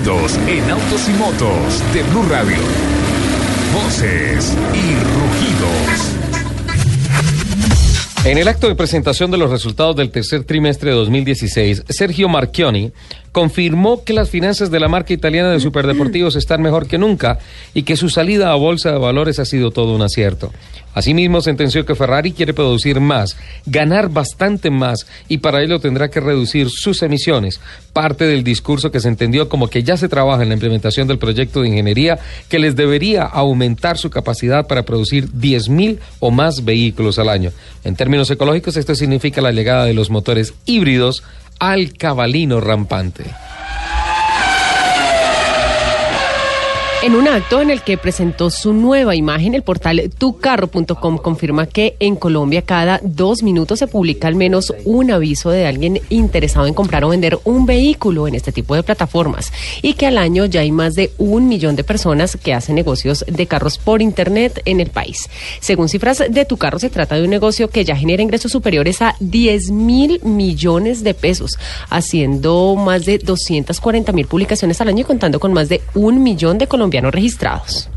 En autos y motos de Blue Radio. Voces y rugidos. En el acto de presentación de los resultados del tercer trimestre de 2016, Sergio Marchioni confirmó que las finanzas de la marca italiana de superdeportivos están mejor que nunca y que su salida a bolsa de valores ha sido todo un acierto. Asimismo, sentenció que Ferrari quiere producir más, ganar bastante más y para ello tendrá que reducir sus emisiones. Parte del discurso que se entendió como que ya se trabaja en la implementación del proyecto de ingeniería que les debería aumentar su capacidad para producir 10.000 o más vehículos al año. En términos ecológicos, esto significa la llegada de los motores híbridos al cabalino rampante. En un acto en el que presentó su nueva imagen, el portal tucarro.com confirma que en Colombia cada dos minutos se publica al menos un aviso de alguien interesado en comprar o vender un vehículo en este tipo de plataformas y que al año ya hay más de un millón de personas que hacen negocios de carros por Internet en el país. Según cifras de Tu Carro, se trata de un negocio que ya genera ingresos superiores a 10 mil millones de pesos, haciendo más de 240 mil publicaciones al año y contando con más de un millón de colombianos registrados.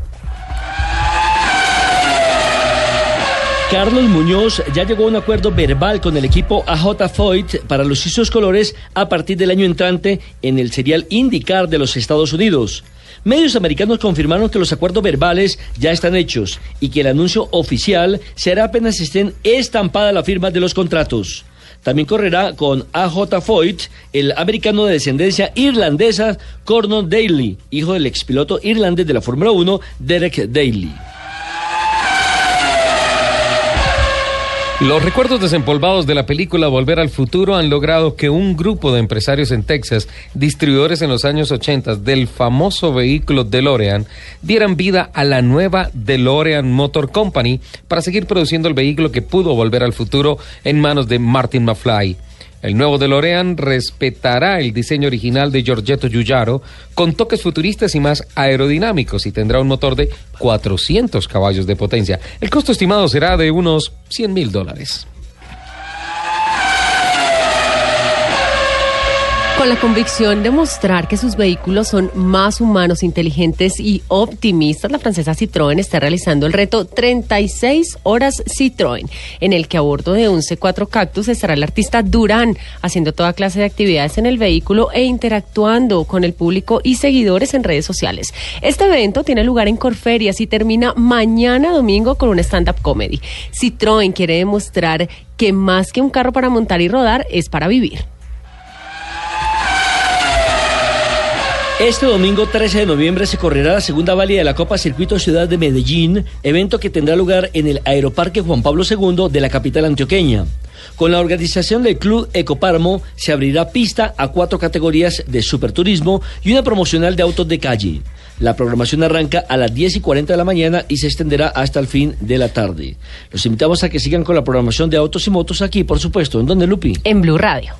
Carlos Muñoz ya llegó a un acuerdo verbal con el equipo AJ Foyt para los Isos Colores a partir del año entrante en el serial IndyCar de los Estados Unidos. Medios americanos confirmaron que los acuerdos verbales ya están hechos y que el anuncio oficial será apenas estén estampada la firma de los contratos. También correrá con AJ Foyt, el americano de descendencia irlandesa Cornon Daly, hijo del expiloto irlandés de la Fórmula 1, Derek Daly. Los recuerdos desempolvados de la película Volver al Futuro han logrado que un grupo de empresarios en Texas, distribuidores en los años 80 del famoso vehículo DeLorean, dieran vida a la nueva DeLorean Motor Company para seguir produciendo el vehículo que pudo volver al futuro en manos de Martin McFly. El nuevo DeLorean respetará el diseño original de Giorgetto Giugiaro con toques futuristas y más aerodinámicos y tendrá un motor de 400 caballos de potencia. El costo estimado será de unos 100 mil dólares. Con la convicción de mostrar que sus vehículos son más humanos, inteligentes y optimistas, la francesa Citroën está realizando el reto 36 horas Citroën, en el que a bordo de un C4 Cactus estará el artista Durán haciendo toda clase de actividades en el vehículo e interactuando con el público y seguidores en redes sociales. Este evento tiene lugar en Corferias y termina mañana domingo con un stand-up comedy. Citroën quiere demostrar que más que un carro para montar y rodar es para vivir. Este domingo 13 de noviembre se correrá la segunda válida de la Copa Circuito Ciudad de Medellín, evento que tendrá lugar en el Aeroparque Juan Pablo II de la capital antioqueña. Con la organización del Club Ecoparmo se abrirá pista a cuatro categorías de superturismo y una promocional de autos de calle. La programación arranca a las 10 y 40 de la mañana y se extenderá hasta el fin de la tarde. Los invitamos a que sigan con la programación de autos y motos aquí, por supuesto. ¿En dónde, Lupi? En Blue Radio.